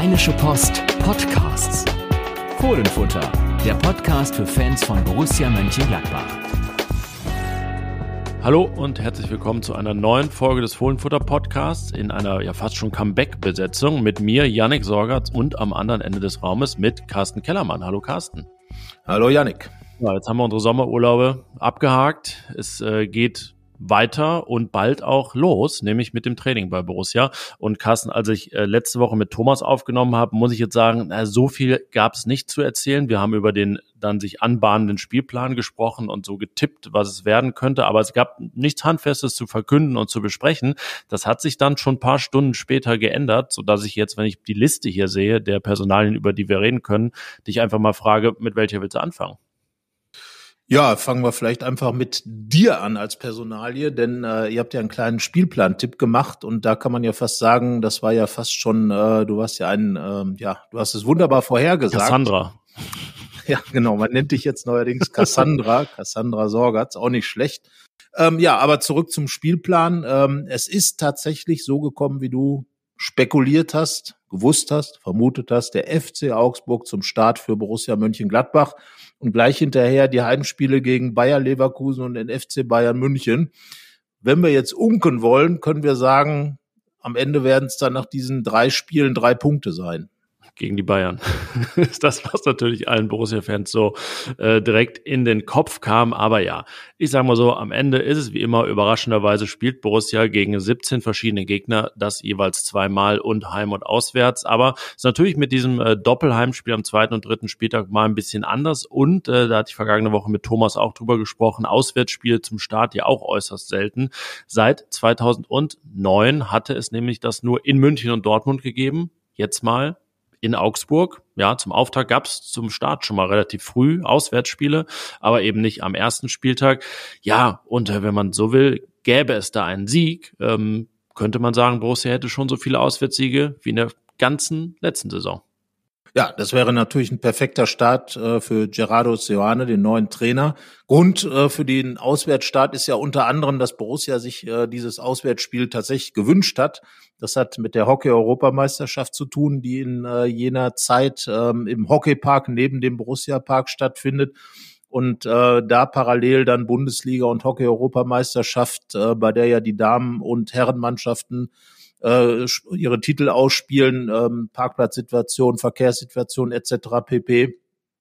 Rheinische Post Podcasts. Fohlenfutter, der Podcast für Fans von Borussia Mönchengladbach. Hallo und herzlich willkommen zu einer neuen Folge des Fohlenfutter Podcasts in einer ja fast schon Comeback-Besetzung mit mir, Yannick Sorgatz und am anderen Ende des Raumes mit Carsten Kellermann. Hallo Carsten. Hallo Yannick. Ja, jetzt haben wir unsere Sommerurlaube abgehakt. Es äh, geht weiter und bald auch los, nämlich mit dem Training bei Borussia. Und Carsten, als ich äh, letzte Woche mit Thomas aufgenommen habe, muss ich jetzt sagen, äh, so viel gab es nicht zu erzählen. Wir haben über den dann sich anbahnenden Spielplan gesprochen und so getippt, was es werden könnte, aber es gab nichts Handfestes zu verkünden und zu besprechen. Das hat sich dann schon ein paar Stunden später geändert, so dass ich jetzt, wenn ich die Liste hier sehe, der Personalien, über die wir reden können, dich einfach mal frage, mit welcher willst du anfangen? Ja, fangen wir vielleicht einfach mit dir an als Personalie, denn äh, ihr habt ja einen kleinen Spielplan-Tipp gemacht und da kann man ja fast sagen, das war ja fast schon, äh, du warst ja ein, äh, ja, du hast es wunderbar vorhergesagt. Cassandra. Ja, genau, man nennt dich jetzt neuerdings Cassandra, Cassandra Sorgatz, auch nicht schlecht. Ähm, ja, aber zurück zum Spielplan. Ähm, es ist tatsächlich so gekommen, wie du spekuliert hast, gewusst hast, vermutet hast, der FC Augsburg zum Start für Borussia Mönchengladbach und gleich hinterher die Heimspiele gegen Bayer Leverkusen und den FC Bayern München. Wenn wir jetzt unken wollen, können wir sagen, am Ende werden es dann nach diesen drei Spielen drei Punkte sein gegen die Bayern. ist das, was natürlich allen Borussia-Fans so äh, direkt in den Kopf kam. Aber ja, ich sage mal so, am Ende ist es wie immer, überraschenderweise spielt Borussia gegen 17 verschiedene Gegner, das jeweils zweimal und heim und auswärts. Aber ist natürlich mit diesem äh, Doppelheimspiel am zweiten und dritten Spieltag mal ein bisschen anders. Und äh, da hatte ich vergangene Woche mit Thomas auch drüber gesprochen, Auswärtsspiel zum Start ja auch äußerst selten. Seit 2009 hatte es nämlich das nur in München und Dortmund gegeben. Jetzt mal in Augsburg. Ja, zum Auftakt gab es zum Start schon mal relativ früh Auswärtsspiele, aber eben nicht am ersten Spieltag. Ja, und äh, wenn man so will, gäbe es da einen Sieg, ähm, könnte man sagen, Borussia hätte schon so viele Auswärtssiege wie in der ganzen letzten Saison. Ja, das wäre natürlich ein perfekter Start äh, für Gerardo Seoane, den neuen Trainer. Grund äh, für den Auswärtsstart ist ja unter anderem, dass Borussia sich äh, dieses Auswärtsspiel tatsächlich gewünscht hat. Das hat mit der Hockey-Europameisterschaft zu tun, die in jener Zeit ähm, im Hockeypark neben dem Borussia-Park stattfindet. Und da parallel dann Bundesliga und Hockey-Europameisterschaft, bei der ja die Damen- und Herrenmannschaften äh, ihre Titel ausspielen, ähm, Parkplatzsituation, Verkehrssituation etc. pp.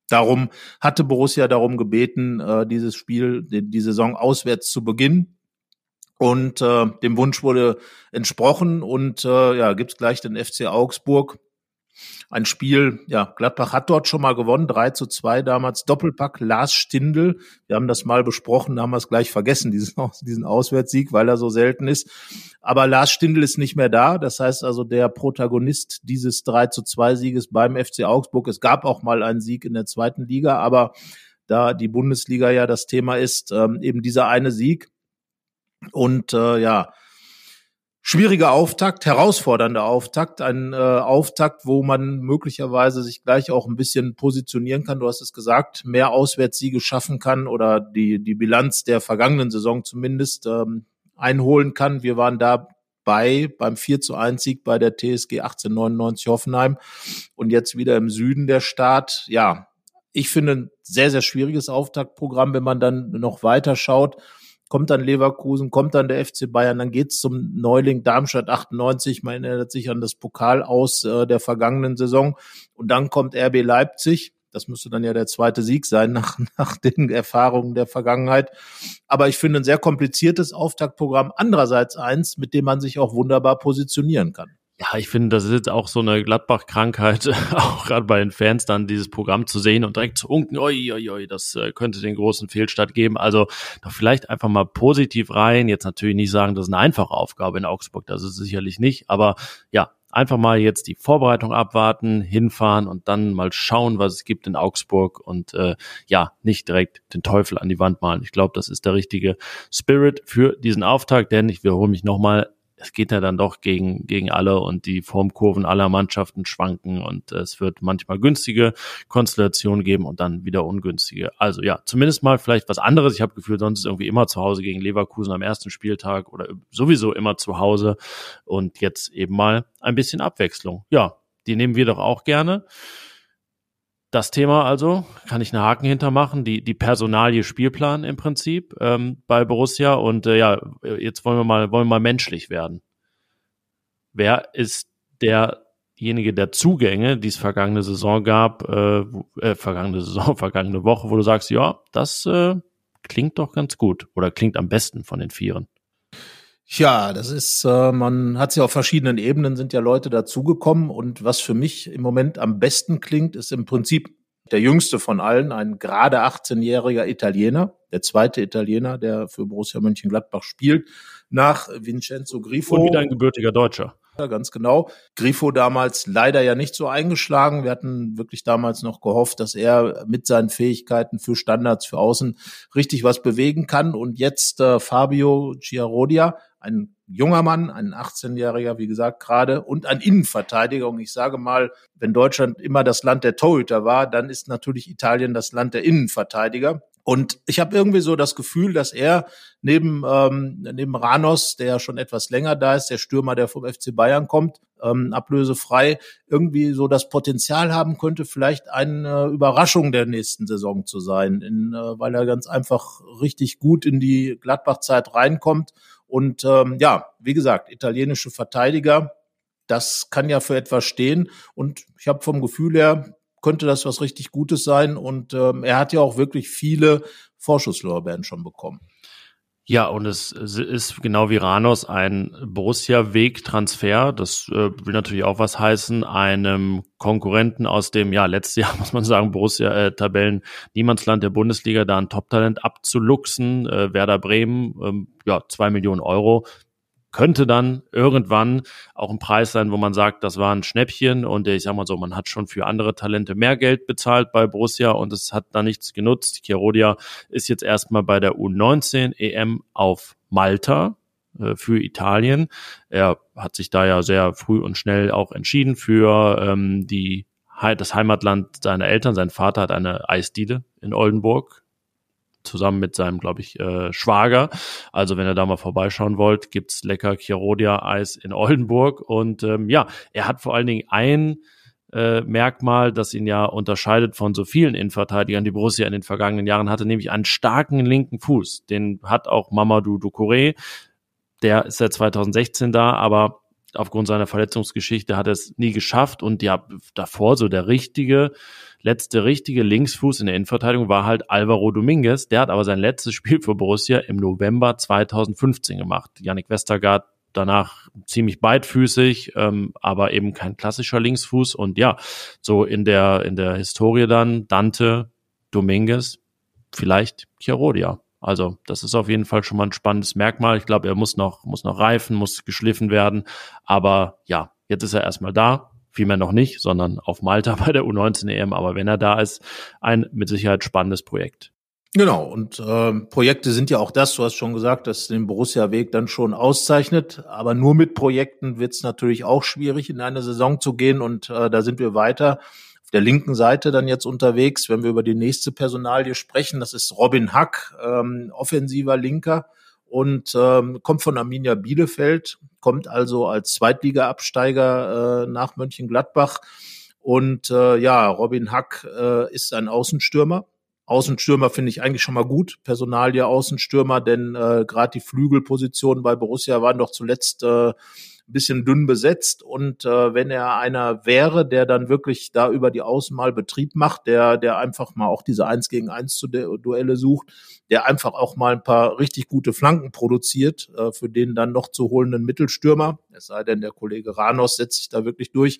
Darum hatte Borussia darum gebeten, äh, dieses Spiel, die, die Saison auswärts zu beginnen. Und äh, dem Wunsch wurde entsprochen und äh, ja, gibt's gleich den FC Augsburg, ein Spiel, ja, Gladbach hat dort schon mal gewonnen, 3 zu 2 damals, Doppelpack, Lars Stindl. Wir haben das mal besprochen, da haben wir es gleich vergessen, diesen, diesen Auswärtssieg, weil er so selten ist. Aber Lars Stindl ist nicht mehr da. Das heißt also, der Protagonist dieses 3 zu 2 Sieges beim FC Augsburg. Es gab auch mal einen Sieg in der zweiten Liga, aber da die Bundesliga ja das Thema ist, ähm, eben dieser eine Sieg. Und äh, ja, schwieriger Auftakt, herausfordernder Auftakt, ein äh, Auftakt, wo man möglicherweise sich gleich auch ein bisschen positionieren kann. Du hast es gesagt, mehr Auswärtssiege schaffen kann oder die die Bilanz der vergangenen Saison zumindest ähm, einholen kann. Wir waren da bei beim 4 zu 1 Sieg bei der TSG 1899 Hoffenheim und jetzt wieder im Süden der Start. Ja, ich finde ein sehr, sehr schwieriges Auftaktprogramm, wenn man dann noch weiter schaut kommt dann Leverkusen, kommt dann der FC Bayern, dann geht's zum Neuling Darmstadt 98, man erinnert sich an das Pokal aus äh, der vergangenen Saison und dann kommt RB Leipzig. Das müsste dann ja der zweite Sieg sein nach, nach den Erfahrungen der Vergangenheit. Aber ich finde ein sehr kompliziertes Auftaktprogramm. Andererseits eins, mit dem man sich auch wunderbar positionieren kann. Ja, ich finde, das ist jetzt auch so eine Gladbach-Krankheit, auch gerade bei den Fans dann dieses Programm zu sehen und direkt zu unken, oi, oi, oi, das äh, könnte den großen Fehlstart geben. Also doch vielleicht einfach mal positiv rein. Jetzt natürlich nicht sagen, das ist eine einfache Aufgabe in Augsburg, das ist sicherlich nicht. Aber ja, einfach mal jetzt die Vorbereitung abwarten, hinfahren und dann mal schauen, was es gibt in Augsburg und äh, ja, nicht direkt den Teufel an die Wand malen. Ich glaube, das ist der richtige Spirit für diesen Auftakt, denn ich wiederhole mich nochmal, es geht ja dann doch gegen, gegen alle und die Formkurven aller Mannschaften schwanken und es wird manchmal günstige Konstellationen geben und dann wieder ungünstige. Also ja, zumindest mal vielleicht was anderes. Ich habe Gefühl, sonst ist irgendwie immer zu Hause gegen Leverkusen am ersten Spieltag oder sowieso immer zu Hause und jetzt eben mal ein bisschen Abwechslung. Ja, die nehmen wir doch auch gerne. Das Thema also, kann ich einen Haken hintermachen, die, die Personalie Spielplan im Prinzip ähm, bei Borussia. Und äh, ja, jetzt wollen wir mal, wollen wir mal menschlich werden. Wer ist derjenige der Zugänge, die es vergangene Saison gab, äh, äh, vergangene Saison, vergangene Woche, wo du sagst, ja, das äh, klingt doch ganz gut oder klingt am besten von den Vieren? Ja, das ist, äh, man hat ja auf verschiedenen Ebenen sind ja Leute dazugekommen und was für mich im Moment am besten klingt, ist im Prinzip der jüngste von allen, ein gerade 18-jähriger Italiener, der zweite Italiener, der für Borussia Mönchengladbach spielt, nach Vincenzo Grifo. Und wieder ein gebürtiger Deutscher. Ganz genau. Grifo damals leider ja nicht so eingeschlagen. Wir hatten wirklich damals noch gehofft, dass er mit seinen Fähigkeiten für Standards, für Außen richtig was bewegen kann. Und jetzt äh, Fabio Giarodia, ein junger Mann, ein 18-Jähriger, wie gesagt, gerade, und ein Innenverteidiger. Und ich sage mal, wenn Deutschland immer das Land der Torhüter war, dann ist natürlich Italien das Land der Innenverteidiger. Und ich habe irgendwie so das Gefühl, dass er neben, ähm, neben Ranos, der ja schon etwas länger da ist, der Stürmer, der vom FC Bayern kommt, ähm, ablösefrei, irgendwie so das Potenzial haben könnte, vielleicht eine Überraschung der nächsten Saison zu sein, in, äh, weil er ganz einfach richtig gut in die Gladbach-Zeit reinkommt. Und ähm, ja, wie gesagt, italienische Verteidiger, das kann ja für etwas stehen. Und ich habe vom Gefühl her, könnte das was richtig Gutes sein. Und ähm, er hat ja auch wirklich viele Vorschusslorbeeren schon bekommen. Ja, und es ist genau wie Ranos ein Borussia-Weg-Transfer. Das äh, will natürlich auch was heißen. Einem Konkurrenten aus dem, ja, letztes Jahr muss man sagen, Borussia-Tabellen Niemandsland der Bundesliga, da ein Top-Talent abzuluxen. Äh, Werder Bremen, ähm, ja, zwei Millionen Euro könnte dann irgendwann auch ein Preis sein, wo man sagt, das war ein Schnäppchen und ich sag mal so, man hat schon für andere Talente mehr Geld bezahlt bei Borussia und es hat da nichts genutzt. Chirodia ist jetzt erstmal bei der U19 EM auf Malta äh, für Italien. Er hat sich da ja sehr früh und schnell auch entschieden für ähm, die das Heimatland seiner Eltern. Sein Vater hat eine Eisdiele in Oldenburg, zusammen mit seinem, glaube ich, äh, Schwager. Also wenn ihr da mal vorbeischauen wollt, gibt's lecker Chirodia-Eis in Oldenburg. Und ähm, ja, er hat vor allen Dingen ein äh, Merkmal, das ihn ja unterscheidet von so vielen Innenverteidigern, die Borussia in den vergangenen Jahren hatte, nämlich einen starken linken Fuß. Den hat auch Mamadou Doucouré. Der ist seit 2016 da, aber aufgrund seiner Verletzungsgeschichte hat er es nie geschafft und ja, davor so der richtige letzte richtige Linksfuß in der Innenverteidigung war halt Alvaro Dominguez. Der hat aber sein letztes Spiel für Borussia im November 2015 gemacht. Yannick Westergaard danach ziemlich beidfüßig, ähm, aber eben kein klassischer Linksfuß. Und ja, so in der, in der Historie dann Dante, Dominguez, vielleicht Chirodia. Also das ist auf jeden Fall schon mal ein spannendes Merkmal. Ich glaube, er muss noch, muss noch reifen, muss geschliffen werden. Aber ja, jetzt ist er erstmal da vielmehr noch nicht, sondern auf Malta bei der U19 EM. Aber wenn er da ist, ein mit Sicherheit spannendes Projekt. Genau, und äh, Projekte sind ja auch das, du hast schon gesagt, dass den Borussia-Weg dann schon auszeichnet. Aber nur mit Projekten wird es natürlich auch schwierig, in eine Saison zu gehen. Und äh, da sind wir weiter der linken Seite dann jetzt unterwegs, wenn wir über die nächste Personalie sprechen. Das ist Robin Hack, ähm, offensiver Linker und ähm, kommt von Arminia Bielefeld, kommt also als Zweitliga-Absteiger äh, nach Mönchengladbach. Und äh, ja, Robin Hack äh, ist ein Außenstürmer. Außenstürmer finde ich eigentlich schon mal gut. Personalie Außenstürmer, denn äh, gerade die Flügelpositionen bei Borussia waren doch zuletzt äh, ein bisschen dünn besetzt. Und äh, wenn er einer wäre, der dann wirklich da über die Außen mal Betrieb macht, der, der einfach mal auch diese Eins gegen eins Duelle sucht, der einfach auch mal ein paar richtig gute Flanken produziert, äh, für den dann noch zu holenden Mittelstürmer, es sei denn, der Kollege Ranos setzt sich da wirklich durch.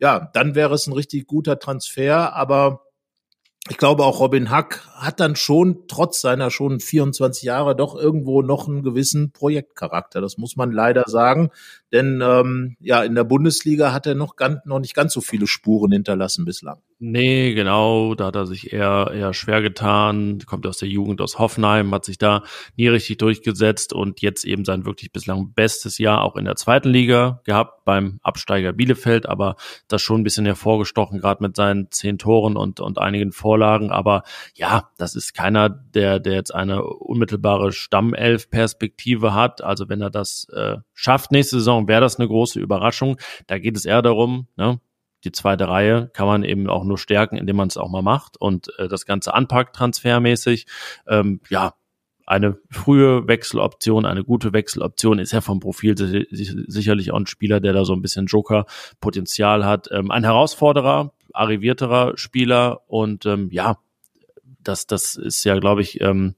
Ja, dann wäre es ein richtig guter Transfer, aber ich glaube auch Robin Hack hat dann schon trotz seiner schon 24 Jahre doch irgendwo noch einen gewissen Projektcharakter. Das muss man leider sagen, denn ähm, ja in der Bundesliga hat er noch, ganz, noch nicht ganz so viele Spuren hinterlassen bislang. Nee, genau, da hat er sich eher, eher schwer getan, kommt aus der Jugend aus Hoffenheim, hat sich da nie richtig durchgesetzt und jetzt eben sein wirklich bislang bestes Jahr auch in der zweiten Liga gehabt beim Absteiger Bielefeld, aber das schon ein bisschen hervorgestochen, gerade mit seinen zehn Toren und, und einigen Vorlagen. Aber ja, das ist keiner, der, der jetzt eine unmittelbare Stammelf-Perspektive hat. Also wenn er das äh, schafft nächste Saison, wäre das eine große Überraschung. Da geht es eher darum, ne, die zweite Reihe kann man eben auch nur stärken, indem man es auch mal macht und äh, das Ganze anpackt transfermäßig. Ähm, ja, eine frühe Wechseloption, eine gute Wechseloption ist ja vom Profil sicherlich auch ein Spieler, der da so ein bisschen Joker-Potenzial hat. Ähm, ein Herausforderer, arrivierterer Spieler und ähm, ja, das, das ist ja, glaube ich, ähm,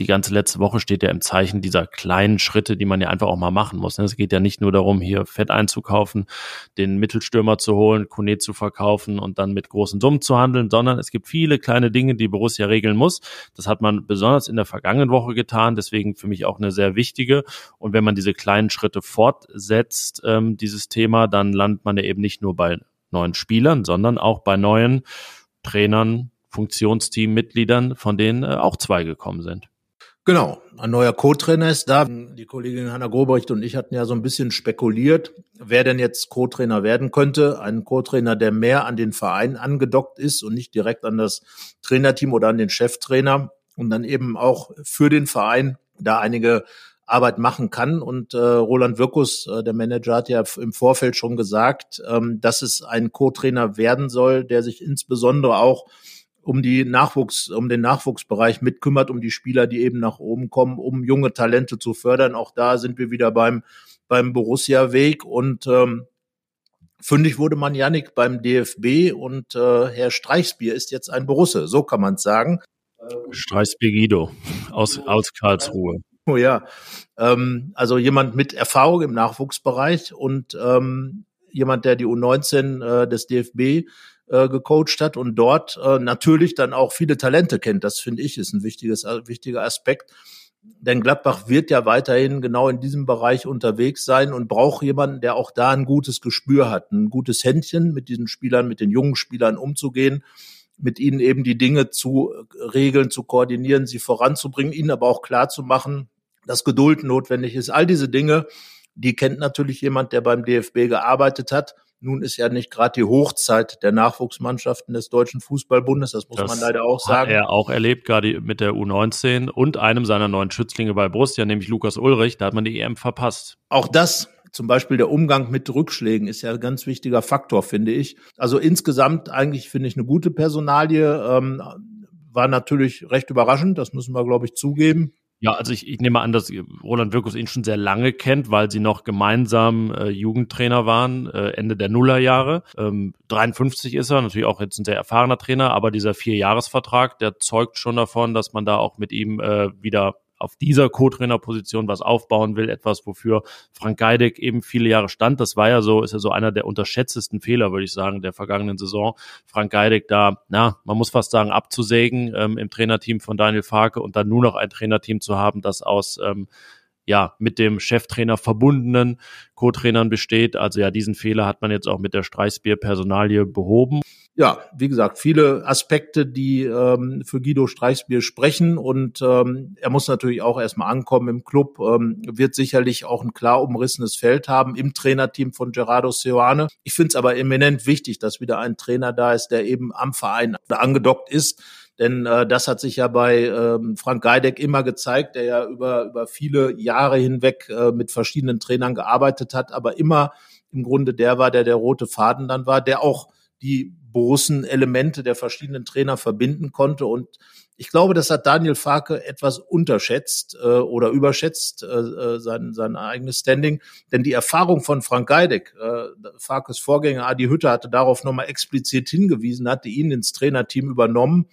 die ganze letzte Woche steht ja im Zeichen dieser kleinen Schritte, die man ja einfach auch mal machen muss. Ne? Es geht ja nicht nur darum, hier Fett einzukaufen, den Mittelstürmer zu holen, Kone zu verkaufen und dann mit großen Summen zu handeln, sondern es gibt viele kleine Dinge, die Borussia regeln muss. Das hat man besonders in der vergangenen Woche getan, deswegen für mich auch eine sehr wichtige. Und wenn man diese kleinen Schritte fortsetzt, ähm, dieses Thema, dann landet man ja eben nicht nur bei neuen Spielern, sondern auch bei neuen Trainern, Funktionsteammitgliedern, von denen äh, auch zwei gekommen sind. Genau, ein neuer Co-Trainer ist da. Die Kollegin Hanna Grobrecht und ich hatten ja so ein bisschen spekuliert, wer denn jetzt Co-Trainer werden könnte. Ein Co-Trainer, der mehr an den Verein angedockt ist und nicht direkt an das Trainerteam oder an den Cheftrainer und dann eben auch für den Verein da einige Arbeit machen kann. Und äh, Roland Wirkus, äh, der Manager, hat ja im Vorfeld schon gesagt, ähm, dass es ein Co-Trainer werden soll, der sich insbesondere auch um die Nachwuchs, um den Nachwuchsbereich mitkümmert, um die Spieler, die eben nach oben kommen, um junge Talente zu fördern. Auch da sind wir wieder beim beim Borussia-Weg und ähm, fündig wurde man Janik beim DFB und äh, Herr Streichsbier ist jetzt ein Borusse, so kann man sagen. Streichsbier Guido aus, aus Karlsruhe. Oh ja, ähm, also jemand mit Erfahrung im Nachwuchsbereich und ähm, jemand, der die U19 äh, des DFB äh, gecoacht hat und dort äh, natürlich dann auch viele Talente kennt. Das finde ich ist ein wichtiges, äh, wichtiger Aspekt. Denn Gladbach wird ja weiterhin genau in diesem Bereich unterwegs sein und braucht jemanden, der auch da ein gutes Gespür hat, ein gutes Händchen mit diesen Spielern, mit den jungen Spielern umzugehen, mit ihnen eben die Dinge zu regeln, zu koordinieren, sie voranzubringen, ihnen aber auch klar zu machen, dass Geduld notwendig ist. All diese Dinge, die kennt natürlich jemand, der beim DFB gearbeitet hat. Nun ist ja nicht gerade die Hochzeit der Nachwuchsmannschaften des Deutschen Fußballbundes, das muss das man leider auch sagen. Hat er auch erlebt, gerade mit der U19 und einem seiner neuen Schützlinge bei Borussia, nämlich Lukas Ulrich, da hat man die EM verpasst. Auch das zum Beispiel der Umgang mit Rückschlägen ist ja ein ganz wichtiger Faktor, finde ich. Also insgesamt eigentlich finde ich eine gute Personalie. Ähm, war natürlich recht überraschend, das müssen wir, glaube ich, zugeben. Ja, also ich, ich nehme an, dass Roland Wirkus ihn schon sehr lange kennt, weil sie noch gemeinsam äh, Jugendtrainer waren, äh, Ende der Nullerjahre. Ähm, 53 ist er, natürlich auch jetzt ein sehr erfahrener Trainer, aber dieser Vierjahresvertrag, der zeugt schon davon, dass man da auch mit ihm äh, wieder auf dieser Co-Trainer-Position was aufbauen will, etwas, wofür Frank Geidek eben viele Jahre stand. Das war ja so, ist ja so einer der unterschätztesten Fehler, würde ich sagen, der vergangenen Saison. Frank Geidek da, na, man muss fast sagen, abzusägen ähm, im Trainerteam von Daniel Farke und dann nur noch ein Trainerteam zu haben, das aus ähm, ja, mit dem Cheftrainer verbundenen Co-Trainern besteht. Also ja, diesen Fehler hat man jetzt auch mit der Streichsbier-Personalie behoben. Ja, wie gesagt, viele Aspekte, die ähm, für Guido Streichsbier sprechen und ähm, er muss natürlich auch erstmal ankommen im Club, ähm, wird sicherlich auch ein klar umrissenes Feld haben im Trainerteam von Gerardo Seoane. Ich finde es aber eminent wichtig, dass wieder ein Trainer da ist, der eben am Verein angedockt ist denn äh, das hat sich ja bei ähm, Frank Geideck immer gezeigt, der ja über, über viele Jahre hinweg äh, mit verschiedenen Trainern gearbeitet hat, aber immer im Grunde der war, der der rote Faden dann war, der auch die großen Elemente der verschiedenen Trainer verbinden konnte. Und ich glaube, das hat Daniel Farke etwas unterschätzt äh, oder überschätzt, äh, äh sein, sein eigenes Standing. Denn die Erfahrung von Frank Geideck, äh, Farkes Vorgänger Adi Hütte, hatte darauf nochmal explizit hingewiesen, hatte ihn ins Trainerteam übernommen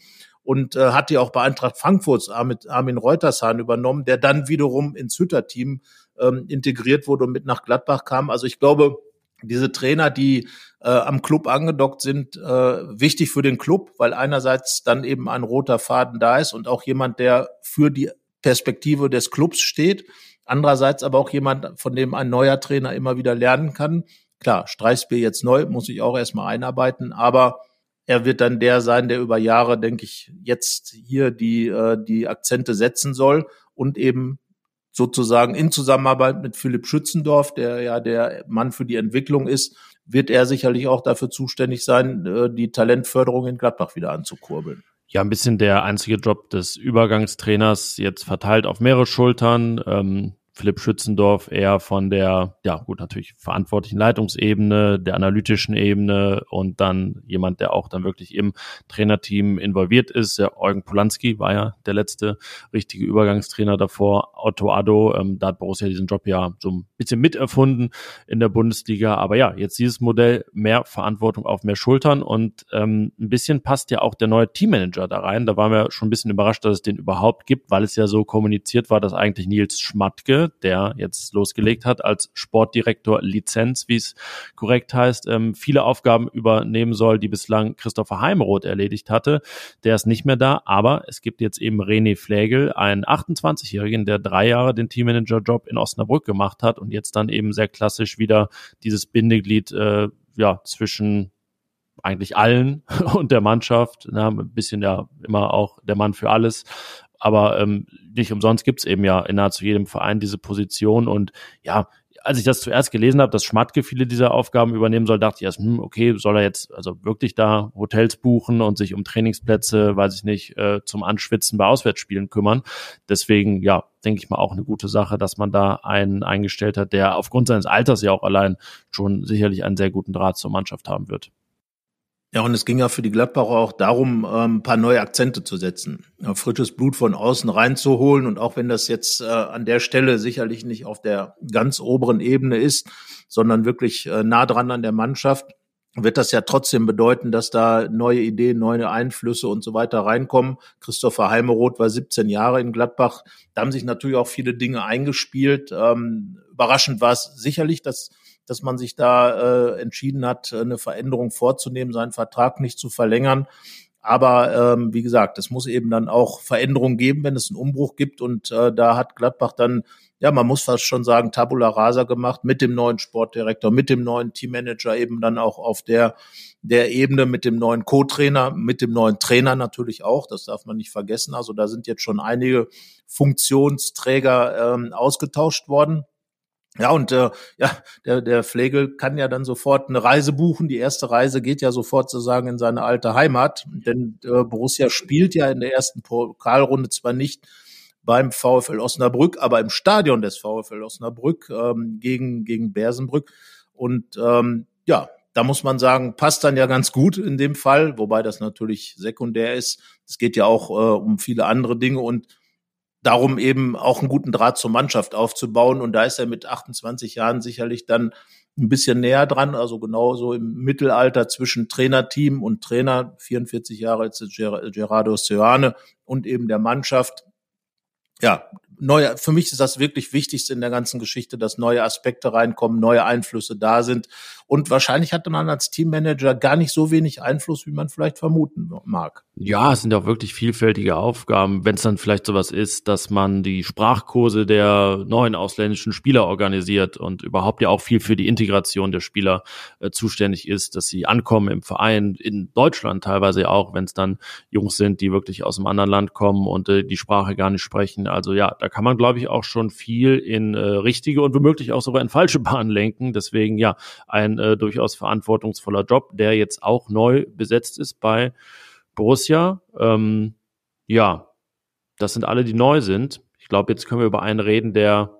und äh, hat die auch bei Eintracht Frankfurts Armin Reutershahn übernommen, der dann wiederum ins Hütter-Team ähm, integriert wurde und mit nach Gladbach kam. Also ich glaube, diese Trainer, die äh, am Club angedockt sind, äh, wichtig für den Club, weil einerseits dann eben ein roter Faden da ist und auch jemand, der für die Perspektive des Clubs steht. Andererseits aber auch jemand, von dem ein neuer Trainer immer wieder lernen kann. Klar, Streichsbier jetzt neu, muss ich auch erstmal einarbeiten, aber er wird dann der sein, der über Jahre, denke ich, jetzt hier die, äh, die Akzente setzen soll und eben sozusagen in Zusammenarbeit mit Philipp Schützendorf, der ja der Mann für die Entwicklung ist, wird er sicherlich auch dafür zuständig sein, äh, die Talentförderung in Gladbach wieder anzukurbeln. Ja, ein bisschen der einzige Job des Übergangstrainers, jetzt verteilt auf mehrere Schultern. Ähm, Philipp Schützendorf eher von der, ja gut, natürlich verantwortlichen Leitungsebene, der analytischen Ebene und dann jemand, der auch dann wirklich im Trainerteam involviert ist. Der Eugen Polanski war ja der letzte richtige Übergangstrainer davor. Otto Addo, ähm, da hat Borussia diesen Job ja so ein bisschen miterfunden in der Bundesliga. Aber ja, jetzt dieses Modell, mehr Verantwortung auf mehr Schultern und ähm, ein bisschen passt ja auch der neue Teammanager da rein. Da waren wir schon ein bisschen überrascht, dass es den überhaupt gibt, weil es ja so kommuniziert war, dass eigentlich Nils Schmatke der jetzt losgelegt hat als Sportdirektor Lizenz, wie es korrekt heißt, ähm, viele Aufgaben übernehmen soll, die bislang Christopher Heimeroth erledigt hatte. Der ist nicht mehr da, aber es gibt jetzt eben René Flegel, einen 28-Jährigen, der drei Jahre den Teammanager-Job in Osnabrück gemacht hat und jetzt dann eben sehr klassisch wieder dieses Bindeglied äh, ja, zwischen eigentlich allen und der Mannschaft, na, ein bisschen ja immer auch der Mann für alles aber ähm, nicht umsonst gibt's eben ja in nahezu jedem Verein diese Position. Und ja, als ich das zuerst gelesen habe, dass Schmatke viele dieser Aufgaben übernehmen soll, dachte ich erst, hm, okay, soll er jetzt also wirklich da Hotels buchen und sich um Trainingsplätze, weiß ich nicht, äh, zum Anschwitzen bei Auswärtsspielen kümmern. Deswegen, ja, denke ich mal auch eine gute Sache, dass man da einen eingestellt hat, der aufgrund seines Alters ja auch allein schon sicherlich einen sehr guten Draht zur Mannschaft haben wird. Ja, und es ging ja für die Gladbacher auch darum, ähm, ein paar neue Akzente zu setzen, frisches Blut von außen reinzuholen. Und auch wenn das jetzt äh, an der Stelle sicherlich nicht auf der ganz oberen Ebene ist, sondern wirklich äh, nah dran an der Mannschaft, wird das ja trotzdem bedeuten, dass da neue Ideen, neue Einflüsse und so weiter reinkommen. Christopher Heimeroth war 17 Jahre in Gladbach. Da haben sich natürlich auch viele Dinge eingespielt. Ähm, überraschend war es sicherlich, dass dass man sich da äh, entschieden hat, eine Veränderung vorzunehmen, seinen Vertrag nicht zu verlängern. Aber ähm, wie gesagt, es muss eben dann auch Veränderungen geben, wenn es einen Umbruch gibt. Und äh, da hat Gladbach dann, ja, man muss fast schon sagen, Tabula Rasa gemacht mit dem neuen Sportdirektor, mit dem neuen Teammanager, eben dann auch auf der, der Ebene mit dem neuen Co-Trainer, mit dem neuen Trainer natürlich auch. Das darf man nicht vergessen. Also da sind jetzt schon einige Funktionsträger ähm, ausgetauscht worden. Ja, und äh, ja, der, der Flegel kann ja dann sofort eine Reise buchen. Die erste Reise geht ja sofort sozusagen in seine alte Heimat, denn äh, Borussia spielt ja in der ersten Pokalrunde zwar nicht beim VfL Osnabrück, aber im Stadion des VfL Osnabrück ähm, gegen, gegen Bersenbrück. Und ähm, ja, da muss man sagen, passt dann ja ganz gut in dem Fall, wobei das natürlich sekundär ist. Es geht ja auch äh, um viele andere Dinge und darum eben auch einen guten Draht zur Mannschaft aufzubauen. Und da ist er mit 28 Jahren sicherlich dann ein bisschen näher dran, also genauso im Mittelalter zwischen Trainerteam und Trainer, 44 Jahre ist Gerardo Seoane und eben der Mannschaft. Ja, neue, für mich ist das wirklich Wichtigste in der ganzen Geschichte, dass neue Aspekte reinkommen, neue Einflüsse da sind. Und wahrscheinlich hatte man als Teammanager gar nicht so wenig Einfluss, wie man vielleicht vermuten mag. Ja, es sind auch wirklich vielfältige Aufgaben. Wenn es dann vielleicht sowas ist, dass man die Sprachkurse der neuen ausländischen Spieler organisiert und überhaupt ja auch viel für die Integration der Spieler äh, zuständig ist, dass sie ankommen im Verein, in Deutschland teilweise auch, wenn es dann Jungs sind, die wirklich aus einem anderen Land kommen und äh, die Sprache gar nicht sprechen. Also ja, da kann man, glaube ich, auch schon viel in äh, richtige und womöglich auch sogar in falsche Bahnen lenken. Deswegen ja, ein äh, durchaus verantwortungsvoller Job, der jetzt auch neu besetzt ist bei Borussia. Ähm, ja, das sind alle, die neu sind. Ich glaube, jetzt können wir über einen reden, der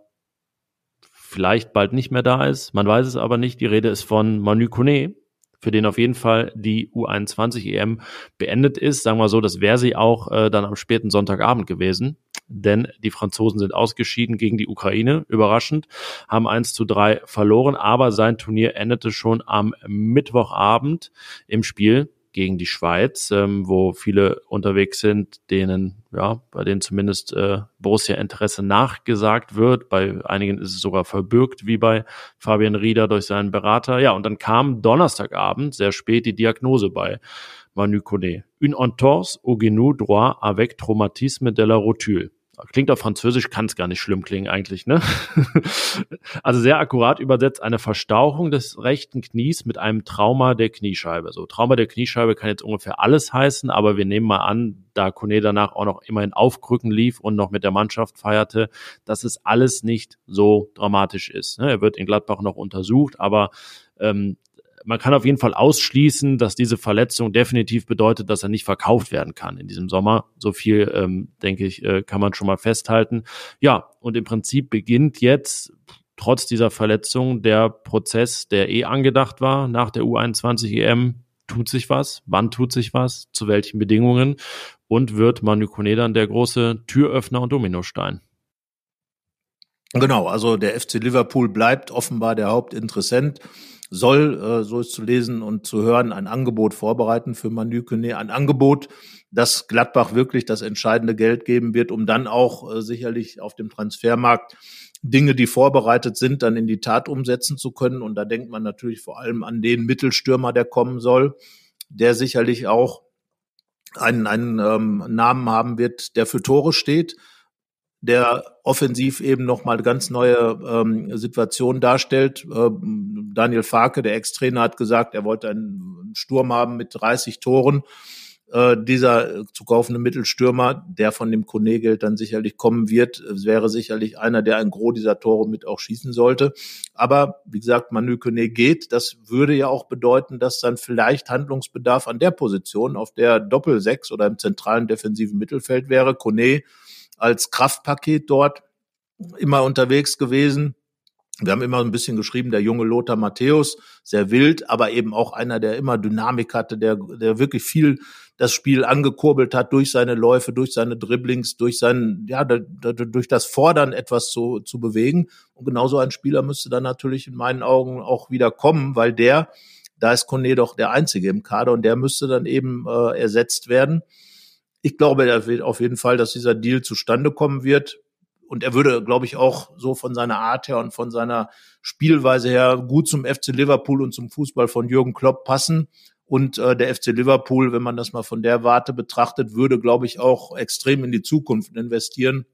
vielleicht bald nicht mehr da ist. Man weiß es aber nicht. Die Rede ist von Manu Kone, für den auf jeden Fall die U21 EM beendet ist. Sagen wir so, das wäre sie auch äh, dann am späten Sonntagabend gewesen denn die Franzosen sind ausgeschieden gegen die Ukraine, überraschend, haben 1 zu 3 verloren, aber sein Turnier endete schon am Mittwochabend im Spiel gegen die Schweiz, ähm, wo viele unterwegs sind, denen, ja, bei denen zumindest äh, Borussia Interesse nachgesagt wird. Bei einigen ist es sogar verbürgt, wie bei Fabian Rieder durch seinen Berater. Ja, und dann kam Donnerstagabend sehr spät die Diagnose bei Manu Kone. Une entorse au genou droit avec traumatisme de la rotule. Klingt auf Französisch, kann es gar nicht schlimm klingen eigentlich, ne? also sehr akkurat übersetzt eine Verstauchung des rechten Knies mit einem Trauma der Kniescheibe. So, Trauma der Kniescheibe kann jetzt ungefähr alles heißen, aber wir nehmen mal an, da Kone danach auch noch immerhin aufkrücken lief und noch mit der Mannschaft feierte, dass es alles nicht so dramatisch ist. Ne? Er wird in Gladbach noch untersucht, aber ähm, man kann auf jeden Fall ausschließen, dass diese Verletzung definitiv bedeutet, dass er nicht verkauft werden kann in diesem Sommer. So viel, ähm, denke ich, äh, kann man schon mal festhalten. Ja, und im Prinzip beginnt jetzt trotz dieser Verletzung der Prozess, der eh angedacht war nach der U21 EM. Tut sich was? Wann tut sich was? Zu welchen Bedingungen? Und wird Manu Kone dann der große Türöffner und Dominostein? Genau, also der FC Liverpool bleibt offenbar der Hauptinteressent, soll, äh, so ist zu lesen und zu hören, ein Angebot vorbereiten für Manu Kone, ein Angebot, das Gladbach wirklich das entscheidende Geld geben wird, um dann auch äh, sicherlich auf dem Transfermarkt Dinge, die vorbereitet sind, dann in die Tat umsetzen zu können. Und da denkt man natürlich vor allem an den Mittelstürmer, der kommen soll, der sicherlich auch einen, einen ähm, Namen haben wird, der für Tore steht, der offensiv eben nochmal ganz neue ähm, Situationen darstellt. Ähm, Daniel Farke, der Ex-Trainer, hat gesagt, er wollte einen Sturm haben mit 30 Toren äh, dieser zu kaufende Mittelstürmer, der von dem Kone-Geld dann sicherlich kommen wird, wäre sicherlich einer, der ein Gros dieser Tore mit auch schießen sollte. Aber wie gesagt, Manu Kone geht. Das würde ja auch bedeuten, dass dann vielleicht Handlungsbedarf an der Position auf der Doppel-Sechs oder im zentralen defensiven Mittelfeld wäre. Kone als Kraftpaket dort immer unterwegs gewesen wir haben immer ein bisschen geschrieben, der junge Lothar Matthäus, sehr wild, aber eben auch einer, der immer Dynamik hatte, der, der wirklich viel das Spiel angekurbelt hat durch seine Läufe, durch seine Dribblings, durch sein, ja, durch das Fordern etwas zu, zu bewegen. Und genauso ein Spieler müsste dann natürlich in meinen Augen auch wieder kommen, weil der, da ist Kone doch der Einzige im Kader und der müsste dann eben äh, ersetzt werden. Ich glaube auf jeden Fall, dass dieser Deal zustande kommen wird und er würde, glaube ich, auch so von seiner Art her und von seiner Spielweise her gut zum FC Liverpool und zum Fußball von Jürgen Klopp passen. Und äh, der FC Liverpool, wenn man das mal von der Warte betrachtet, würde, glaube ich, auch extrem in die Zukunft investieren,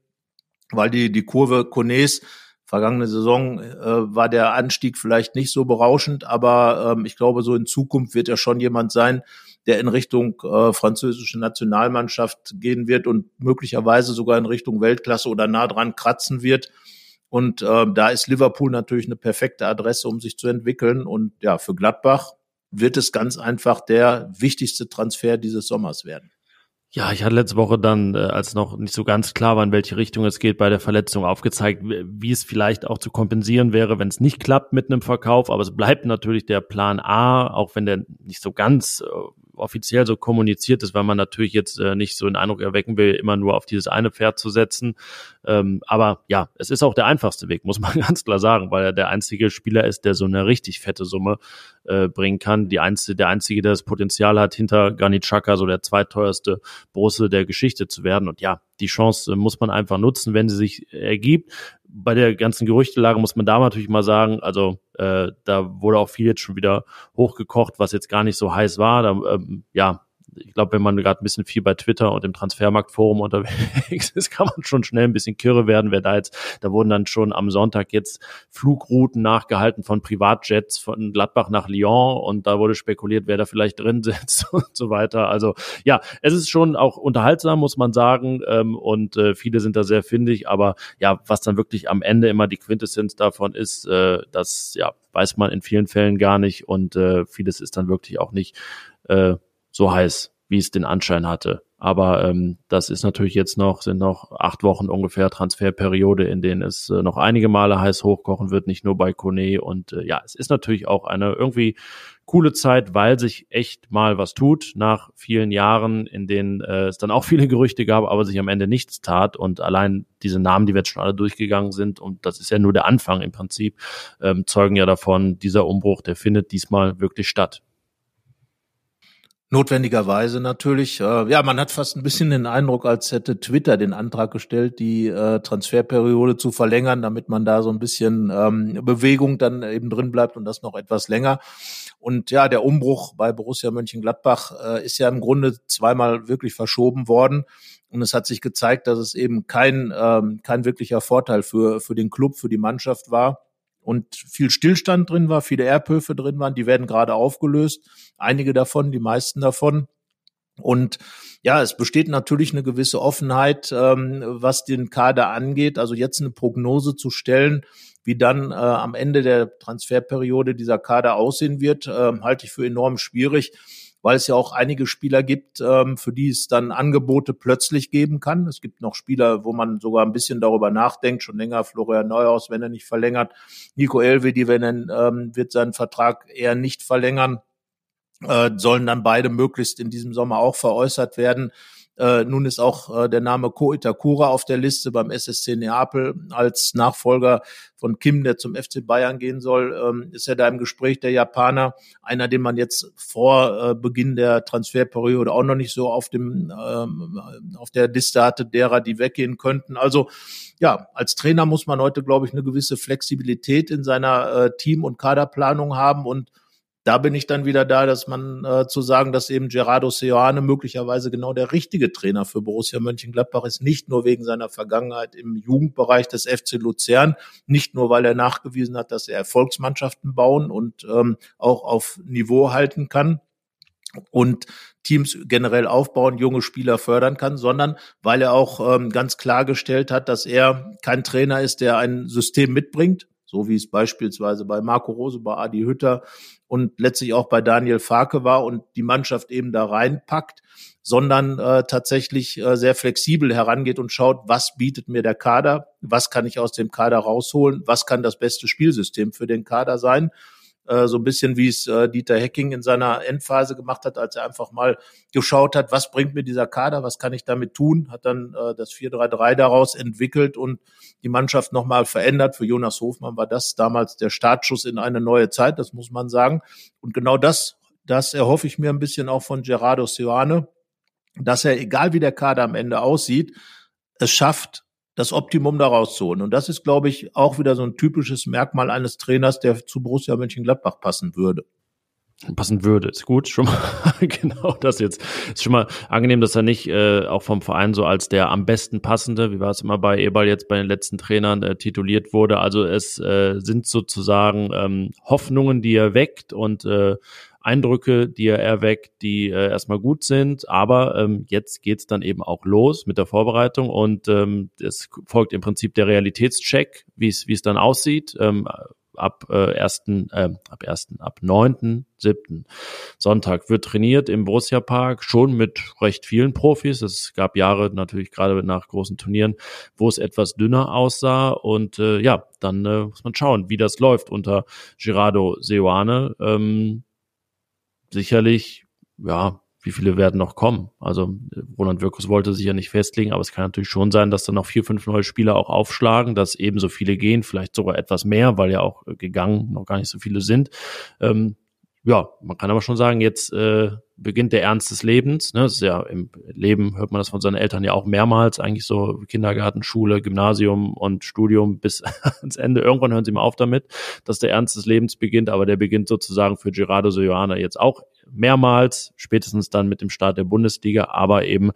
weil die, die Kurve Kones vergangene Saison äh, war der Anstieg vielleicht nicht so berauschend, aber ähm, ich glaube, so in Zukunft wird er schon jemand sein, der in Richtung äh, französische Nationalmannschaft gehen wird und möglicherweise sogar in Richtung Weltklasse oder nah dran kratzen wird. Und äh, da ist Liverpool natürlich eine perfekte Adresse, um sich zu entwickeln. Und ja, für Gladbach wird es ganz einfach der wichtigste Transfer dieses Sommers werden. Ja, ich hatte letzte Woche dann, äh, als noch nicht so ganz klar war, in welche Richtung es geht, bei der Verletzung aufgezeigt, wie es vielleicht auch zu kompensieren wäre, wenn es nicht klappt mit einem Verkauf. Aber es bleibt natürlich der Plan A, auch wenn der nicht so ganz äh, offiziell so kommuniziert ist, weil man natürlich jetzt äh, nicht so einen Eindruck erwecken will, immer nur auf dieses eine Pferd zu setzen. Ähm, aber ja, es ist auch der einfachste Weg, muss man ganz klar sagen, weil er der einzige Spieler ist, der so eine richtig fette Summe äh, bringen kann. Die einzige, der einzige, der das Potenzial hat, hinter Granit Xhaka so der zweiteuerste Bosse der Geschichte zu werden. Und ja, die Chance äh, muss man einfach nutzen, wenn sie sich ergibt bei der ganzen Gerüchtelage muss man da natürlich mal sagen, also äh, da wurde auch viel jetzt schon wieder hochgekocht, was jetzt gar nicht so heiß war. Da, ähm, ja, ich glaube, wenn man gerade ein bisschen viel bei Twitter und im Transfermarktforum unterwegs ist, kann man schon schnell ein bisschen kirre werden, wer da jetzt, da wurden dann schon am Sonntag jetzt Flugrouten nachgehalten von Privatjets von Gladbach nach Lyon und da wurde spekuliert, wer da vielleicht drin sitzt und so weiter. Also ja, es ist schon auch unterhaltsam, muss man sagen, ähm, und äh, viele sind da sehr findig, aber ja, was dann wirklich am Ende immer die Quintessenz davon ist, äh, das ja weiß man in vielen Fällen gar nicht und äh, vieles ist dann wirklich auch nicht äh, so heiß, wie es den Anschein hatte. Aber ähm, das ist natürlich jetzt noch, sind noch acht Wochen ungefähr Transferperiode, in denen es äh, noch einige Male heiß hochkochen wird, nicht nur bei Kone. Und äh, ja, es ist natürlich auch eine irgendwie coole Zeit, weil sich echt mal was tut nach vielen Jahren, in denen äh, es dann auch viele Gerüchte gab, aber sich am Ende nichts tat. Und allein diese Namen, die wir jetzt schon alle durchgegangen sind, und das ist ja nur der Anfang im Prinzip, ähm, zeugen ja davon, dieser Umbruch, der findet diesmal wirklich statt. Notwendigerweise natürlich. Äh, ja, man hat fast ein bisschen den Eindruck, als hätte Twitter den Antrag gestellt, die äh, Transferperiode zu verlängern, damit man da so ein bisschen ähm, Bewegung dann eben drin bleibt und das noch etwas länger. Und ja, der Umbruch bei Borussia Mönchengladbach äh, ist ja im Grunde zweimal wirklich verschoben worden. Und es hat sich gezeigt, dass es eben kein, ähm, kein wirklicher Vorteil für, für den Club, für die Mannschaft war und viel Stillstand drin war, viele Erbhöfe drin waren, die werden gerade aufgelöst, einige davon, die meisten davon. Und ja, es besteht natürlich eine gewisse Offenheit, ähm, was den Kader angeht. Also jetzt eine Prognose zu stellen, Wie dann äh, am Ende der Transferperiode dieser Kader aussehen wird, äh, halte ich für enorm schwierig weil es ja auch einige Spieler gibt, ähm, für die es dann Angebote plötzlich geben kann. Es gibt noch Spieler, wo man sogar ein bisschen darüber nachdenkt, schon länger Florian Neuhaus, wenn er nicht verlängert, Nico Elvedi, wenn er ähm, wird seinen Vertrag eher nicht verlängern, äh, sollen dann beide möglichst in diesem Sommer auch veräußert werden. Äh, nun ist auch äh, der Name Ko Itakura auf der Liste beim SSC Neapel als Nachfolger von Kim, der zum FC Bayern gehen soll. Ähm, ist er da im Gespräch der Japaner, einer, den man jetzt vor äh, Beginn der Transferperiode auch noch nicht so auf dem ähm, auf der Liste hatte, derer, die weggehen könnten. Also ja, als Trainer muss man heute, glaube ich, eine gewisse Flexibilität in seiner äh, Team- und Kaderplanung haben und da bin ich dann wieder da, dass man äh, zu sagen, dass eben Gerardo Seoane möglicherweise genau der richtige Trainer für Borussia Mönchengladbach ist, nicht nur wegen seiner Vergangenheit im Jugendbereich des FC Luzern, nicht nur weil er nachgewiesen hat, dass er Erfolgsmannschaften bauen und ähm, auch auf Niveau halten kann und Teams generell aufbauen, junge Spieler fördern kann, sondern weil er auch ähm, ganz klargestellt hat, dass er kein Trainer ist, der ein System mitbringt, so wie es beispielsweise bei Marco Rose, bei Adi Hütter und letztlich auch bei Daniel Farke war und die Mannschaft eben da reinpackt, sondern äh, tatsächlich äh, sehr flexibel herangeht und schaut, was bietet mir der Kader, was kann ich aus dem Kader rausholen, was kann das beste Spielsystem für den Kader sein äh, so ein bisschen wie es äh, Dieter Hecking in seiner Endphase gemacht hat, als er einfach mal geschaut hat, was bringt mir dieser Kader, was kann ich damit tun, hat dann äh, das 4-3-3 daraus entwickelt und die Mannschaft nochmal verändert. Für Jonas Hofmann war das damals der Startschuss in eine neue Zeit, das muss man sagen. Und genau das, das erhoffe ich mir ein bisschen auch von Gerardo Sioane, dass er, egal wie der Kader am Ende aussieht, es schafft, das Optimum daraus zu holen. Und das ist, glaube ich, auch wieder so ein typisches Merkmal eines Trainers, der zu Borussia Mönchengladbach passen würde passen würde. Ist gut, schon mal genau das jetzt. Ist schon mal angenehm, dass er nicht äh, auch vom Verein so als der am besten passende, wie war es immer bei Eberl jetzt bei den letzten Trainern äh, tituliert wurde. Also es äh, sind sozusagen ähm, Hoffnungen, die er weckt und äh, Eindrücke, die er erweckt, die äh, erstmal gut sind. Aber ähm, jetzt geht's dann eben auch los mit der Vorbereitung und ähm, es folgt im Prinzip der Realitätscheck, wie es dann aussieht. Ähm, ab äh, ersten, äh, ab ersten, ab neunten, siebten Sonntag wird trainiert im Borussia Park, schon mit recht vielen Profis. Es gab Jahre natürlich gerade nach großen Turnieren, wo es etwas dünner aussah. Und äh, ja, dann äh, muss man schauen, wie das läuft unter Gerardo Seoane. Ähm, sicherlich, ja, wie viele werden noch kommen? Also Roland Wirkus wollte sich ja nicht festlegen, aber es kann natürlich schon sein, dass dann noch vier, fünf neue Spieler auch aufschlagen, dass ebenso viele gehen, vielleicht sogar etwas mehr, weil ja auch gegangen noch gar nicht so viele sind. Ähm, ja, man kann aber schon sagen, jetzt äh, beginnt der Ernst des Lebens. Ne? Das ist ja im Leben hört man das von seinen Eltern ja auch mehrmals, eigentlich so Kindergarten, Schule, Gymnasium und Studium bis ans Ende. Irgendwann hören sie mal auf damit, dass der Ernst des Lebens beginnt, aber der beginnt sozusagen für Gerardo Sojoana jetzt auch mehrmals, spätestens dann mit dem Start der Bundesliga, aber eben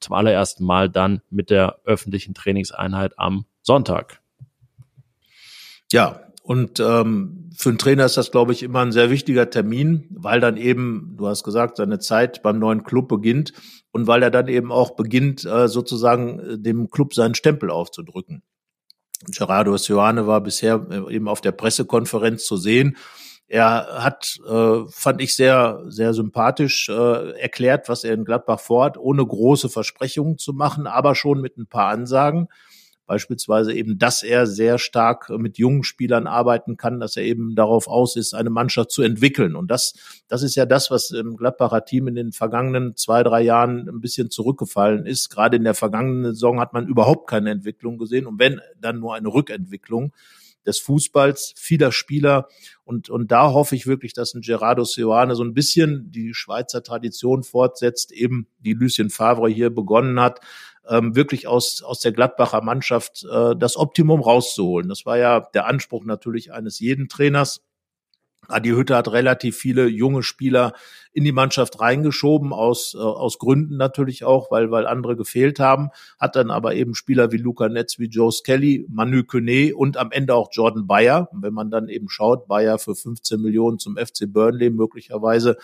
zum allerersten Mal dann mit der öffentlichen Trainingseinheit am Sonntag. Ja, und ähm, für einen Trainer ist das, glaube ich, immer ein sehr wichtiger Termin, weil dann eben, du hast gesagt, seine Zeit beim neuen Club beginnt und weil er dann eben auch beginnt, äh, sozusagen äh, dem Club seinen Stempel aufzudrücken. Gerardo Sioane war bisher äh, eben auf der Pressekonferenz zu sehen er hat, äh, fand ich sehr, sehr sympathisch äh, erklärt, was er in Gladbach vorhat, ohne große Versprechungen zu machen, aber schon mit ein paar Ansagen. Beispielsweise eben, dass er sehr stark mit jungen Spielern arbeiten kann, dass er eben darauf aus ist, eine Mannschaft zu entwickeln. Und das, das ist ja das, was im Gladbacher Team in den vergangenen zwei, drei Jahren ein bisschen zurückgefallen ist. Gerade in der vergangenen Saison hat man überhaupt keine Entwicklung gesehen. Und wenn, dann nur eine Rückentwicklung des Fußballs vieler Spieler. Und, und da hoffe ich wirklich, dass ein Gerardo Seoane so ein bisschen die Schweizer Tradition fortsetzt, eben die Lucien Favre hier begonnen hat, ähm, wirklich aus, aus der Gladbacher Mannschaft äh, das Optimum rauszuholen. Das war ja der Anspruch natürlich eines jeden Trainers. Adi Hütte hat relativ viele junge Spieler in die Mannschaft reingeschoben, aus, äh, aus Gründen natürlich auch, weil, weil andere gefehlt haben, hat dann aber eben Spieler wie Luca Netz, wie Joe Skelly, Manu Kone und am Ende auch Jordan Bayer. wenn man dann eben schaut, Bayer für 15 Millionen zum FC Burnley möglicherweise,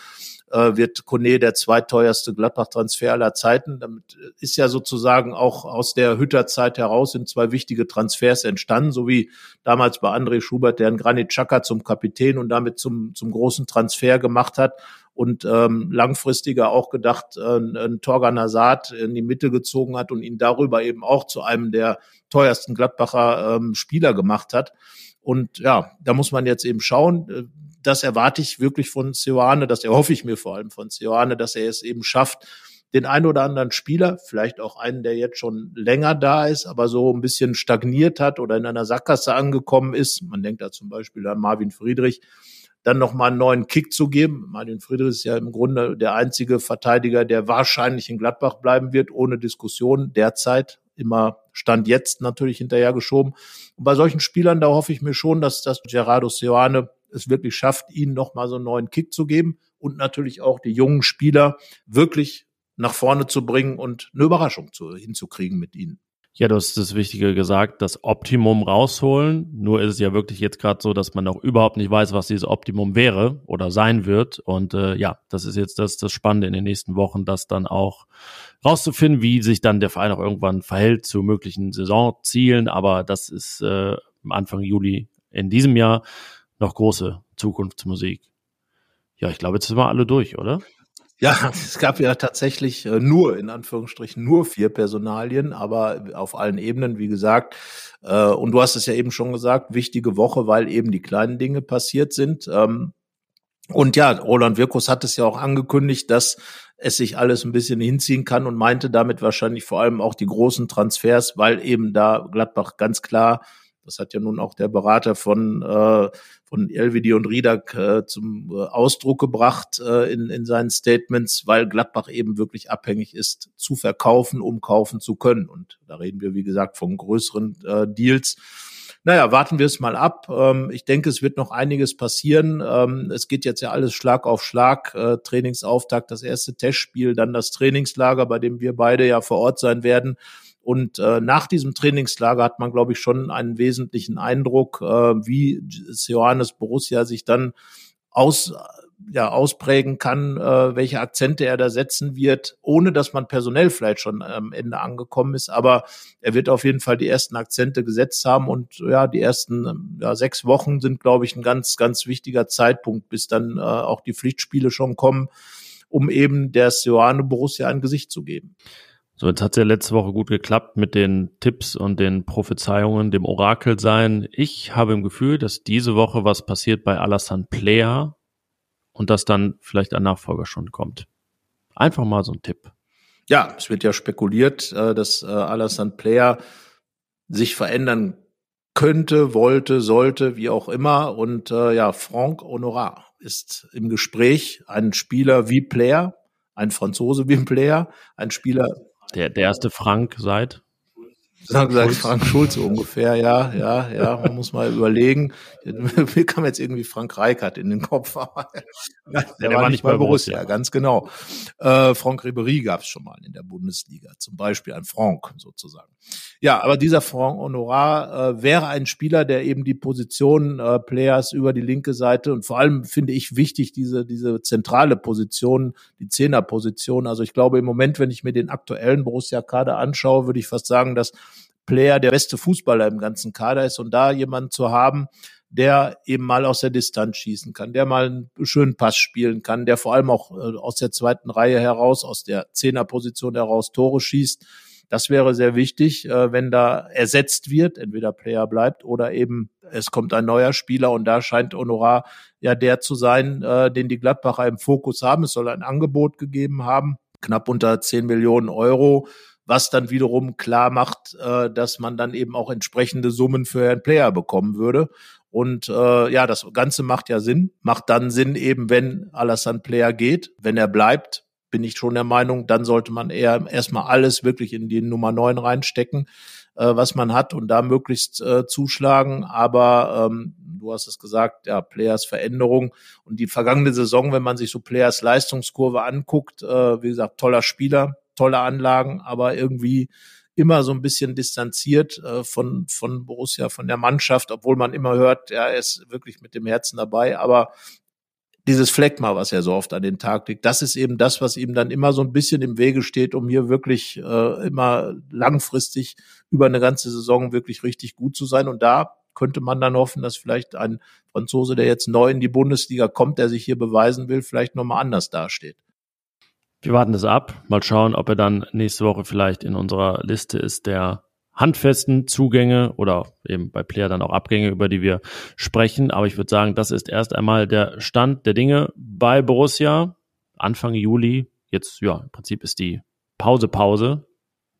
äh, wird Kone der zweitteuerste Gladbach-Transfer aller Zeiten. Damit ist ja sozusagen auch aus der Hütterzeit heraus sind zwei wichtige Transfers entstanden, so wie damals bei André Schubert, der einen Granit Xhaka zum Kapitän und damit zum, zum großen Transfer gemacht hat und ähm, langfristiger auch gedacht, äh, ein Torgan Hazard in die Mitte gezogen hat und ihn darüber eben auch zu einem der teuersten Gladbacher ähm, Spieler gemacht hat. Und ja, da muss man jetzt eben schauen. Äh, das erwarte ich wirklich von Sioane, das erhoffe ich mir vor allem von Sioane, dass er es eben schafft, den einen oder anderen Spieler, vielleicht auch einen, der jetzt schon länger da ist, aber so ein bisschen stagniert hat oder in einer Sackgasse angekommen ist. Man denkt da zum Beispiel an Marvin Friedrich, dann nochmal einen neuen Kick zu geben. Martin Friedrich ist ja im Grunde der einzige Verteidiger, der wahrscheinlich in Gladbach bleiben wird, ohne Diskussion derzeit. Immer Stand jetzt natürlich hinterhergeschoben. Und bei solchen Spielern, da hoffe ich mir schon, dass das Gerardo Seoane es wirklich schafft, ihnen nochmal so einen neuen Kick zu geben und natürlich auch die jungen Spieler wirklich nach vorne zu bringen und eine Überraschung zu, hinzukriegen mit ihnen. Ja, du hast das Wichtige gesagt, das Optimum rausholen. Nur ist es ja wirklich jetzt gerade so, dass man auch überhaupt nicht weiß, was dieses Optimum wäre oder sein wird. Und äh, ja, das ist jetzt das, das Spannende in den nächsten Wochen, das dann auch rauszufinden, wie sich dann der Verein auch irgendwann verhält zu möglichen Saisonzielen. Aber das ist äh, Anfang Juli in diesem Jahr noch große Zukunftsmusik. Ja, ich glaube, jetzt sind wir alle durch, oder? Ja, es gab ja tatsächlich äh, nur, in Anführungsstrichen, nur vier Personalien, aber auf allen Ebenen, wie gesagt. Äh, und du hast es ja eben schon gesagt, wichtige Woche, weil eben die kleinen Dinge passiert sind. Ähm, und ja, Roland Wirkus hat es ja auch angekündigt, dass es sich alles ein bisschen hinziehen kann und meinte damit wahrscheinlich vor allem auch die großen Transfers, weil eben da Gladbach ganz klar das hat ja nun auch der Berater von, äh, von Elvedi und Riedak äh, zum äh, Ausdruck gebracht äh, in, in seinen Statements, weil Gladbach eben wirklich abhängig ist, zu verkaufen, um kaufen zu können. Und da reden wir, wie gesagt, von größeren äh, Deals. Naja, warten wir es mal ab. Ähm, ich denke, es wird noch einiges passieren. Ähm, es geht jetzt ja alles Schlag auf Schlag. Äh, Trainingsauftakt, das erste Testspiel, dann das Trainingslager, bei dem wir beide ja vor Ort sein werden. Und äh, nach diesem Trainingslager hat man, glaube ich, schon einen wesentlichen Eindruck, äh, wie Johannes Borussia sich dann aus, ja, ausprägen kann, äh, welche Akzente er da setzen wird, ohne dass man personell vielleicht schon am Ende angekommen ist. Aber er wird auf jeden Fall die ersten Akzente gesetzt haben und ja, die ersten ja, sechs Wochen sind, glaube ich, ein ganz, ganz wichtiger Zeitpunkt, bis dann äh, auch die Pflichtspiele schon kommen, um eben der Sioane Borussia ein Gesicht zu geben. So, jetzt hat es ja letzte Woche gut geklappt mit den Tipps und den Prophezeiungen, dem Orakel sein. Ich habe im Gefühl, dass diese Woche was passiert bei Alassane Player und dass dann vielleicht ein Nachfolger schon kommt. Einfach mal so ein Tipp. Ja, es wird ja spekuliert, äh, dass äh, Alassane Player sich verändern könnte, wollte, sollte, wie auch immer. Und äh, ja, Franck Honorat ist im Gespräch ein Spieler wie Player, ein Franzose wie Player, ein Spieler der, der erste Frank seit? Gesagt, Frank Schulze ungefähr, ja, ja, ja, man muss mal überlegen. Mir kam jetzt irgendwie Frank Reichardt in den Kopf, aber der, der war, war, nicht bei Borussia, Borussia, ganz genau. Äh, Frank Ribery gab es schon mal in der Bundesliga, zum Beispiel ein Frank sozusagen. Ja, aber dieser Frank Honorar äh, wäre ein Spieler, der eben die Position äh, Players über die linke Seite und vor allem finde ich wichtig, diese, diese zentrale Position, die Zehnerposition. Also ich glaube im Moment, wenn ich mir den aktuellen Borussia-Kader anschaue, würde ich fast sagen, dass Player der beste Fußballer im ganzen Kader ist und da jemanden zu haben, der eben mal aus der Distanz schießen kann, der mal einen schönen Pass spielen kann, der vor allem auch äh, aus der zweiten Reihe heraus, aus der Zehnerposition heraus Tore schießt. Das wäre sehr wichtig, äh, wenn da ersetzt wird, entweder Player bleibt oder eben es kommt ein neuer Spieler und da scheint Honorar ja der zu sein, äh, den die Gladbacher im Fokus haben. Es soll ein Angebot gegeben haben, knapp unter 10 Millionen Euro was dann wiederum klar macht, äh, dass man dann eben auch entsprechende Summen für einen Player bekommen würde. Und äh, ja, das Ganze macht ja Sinn. Macht dann Sinn eben, wenn Alassane Player geht. Wenn er bleibt, bin ich schon der Meinung, dann sollte man eher erstmal alles wirklich in die Nummer 9 reinstecken. äh, was man hat und da möglichst äh, zuschlagen. Aber ähm, du hast es gesagt, ja, Players Veränderung und die vergangene Saison, wenn man sich so Players Leistungskurve anguckt, äh, wie gesagt, toller Spieler, tolle Anlagen, aber irgendwie immer so ein bisschen distanziert äh, von, von Borussia, von der Mannschaft, obwohl man immer hört, ja, er ist wirklich mit dem Herzen dabei, aber dieses Fleckma, was er so oft an den Tag legt, das ist eben das, was ihm dann immer so ein bisschen im Wege steht, um hier wirklich äh, immer langfristig über eine ganze Saison wirklich richtig gut zu sein. Und da könnte man dann hoffen, dass vielleicht ein Franzose, der jetzt neu in die Bundesliga kommt, der sich hier beweisen will, vielleicht nochmal anders dasteht. Wir warten das ab. Mal schauen, ob er dann nächste Woche vielleicht in unserer Liste ist der handfesten Zugänge oder eben bei Player dann auch Abgänge, über die wir sprechen. Aber ich würde sagen, das ist erst einmal der Stand der Dinge bei Borussia. Anfang Juli. Jetzt, ja, im Prinzip ist die Pause, Pause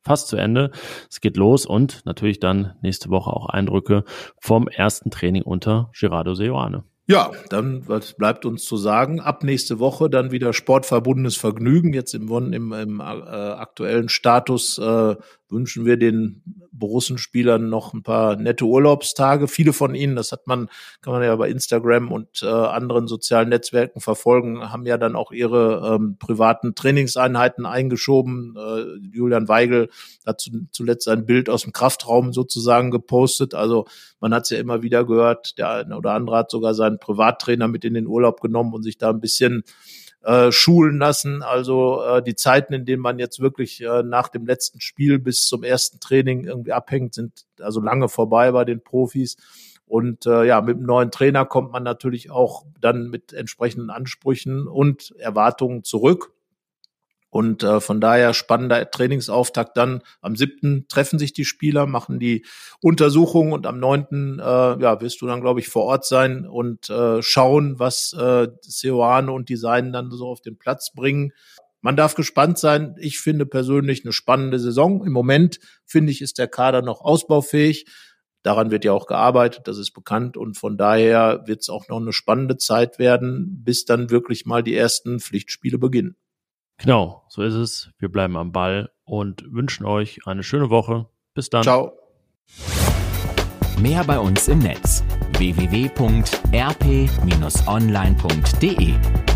fast zu Ende. Es geht los und natürlich dann nächste Woche auch Eindrücke vom ersten Training unter Gerardo Seoane. Ja, dann was bleibt uns zu sagen. Ab nächste Woche dann wieder sportverbundenes Vergnügen. Jetzt im, im, im äh, aktuellen Status äh, wünschen wir den Borussenspielern noch ein paar nette Urlaubstage. Viele von ihnen, das hat man, kann man ja bei Instagram und äh, anderen sozialen Netzwerken verfolgen, haben ja dann auch ihre ähm, privaten Trainingseinheiten eingeschoben. Äh, Julian Weigel hat zu, zuletzt ein Bild aus dem Kraftraum sozusagen gepostet. Also man hat es ja immer wieder gehört, der eine oder andere hat sogar seinen Privattrainer mit in den Urlaub genommen und sich da ein bisschen äh, schulen lassen. Also äh, die Zeiten, in denen man jetzt wirklich äh, nach dem letzten Spiel bis zum ersten Training irgendwie abhängt, sind also lange vorbei bei den Profis. Und äh, ja, mit dem neuen Trainer kommt man natürlich auch dann mit entsprechenden Ansprüchen und Erwartungen zurück. Und äh, von daher spannender Trainingsauftakt dann. Am siebten treffen sich die Spieler, machen die Untersuchung und am neunten äh, ja, wirst du dann, glaube ich, vor Ort sein und äh, schauen, was äh, Seoane und die Seinen dann so auf den Platz bringen. Man darf gespannt sein. Ich finde persönlich eine spannende Saison. Im Moment finde ich, ist der Kader noch ausbaufähig. Daran wird ja auch gearbeitet, das ist bekannt. Und von daher wird es auch noch eine spannende Zeit werden, bis dann wirklich mal die ersten Pflichtspiele beginnen. Genau, so ist es. Wir bleiben am Ball und wünschen euch eine schöne Woche. Bis dann. Ciao. Mehr bei uns im Netz www.rp-online.de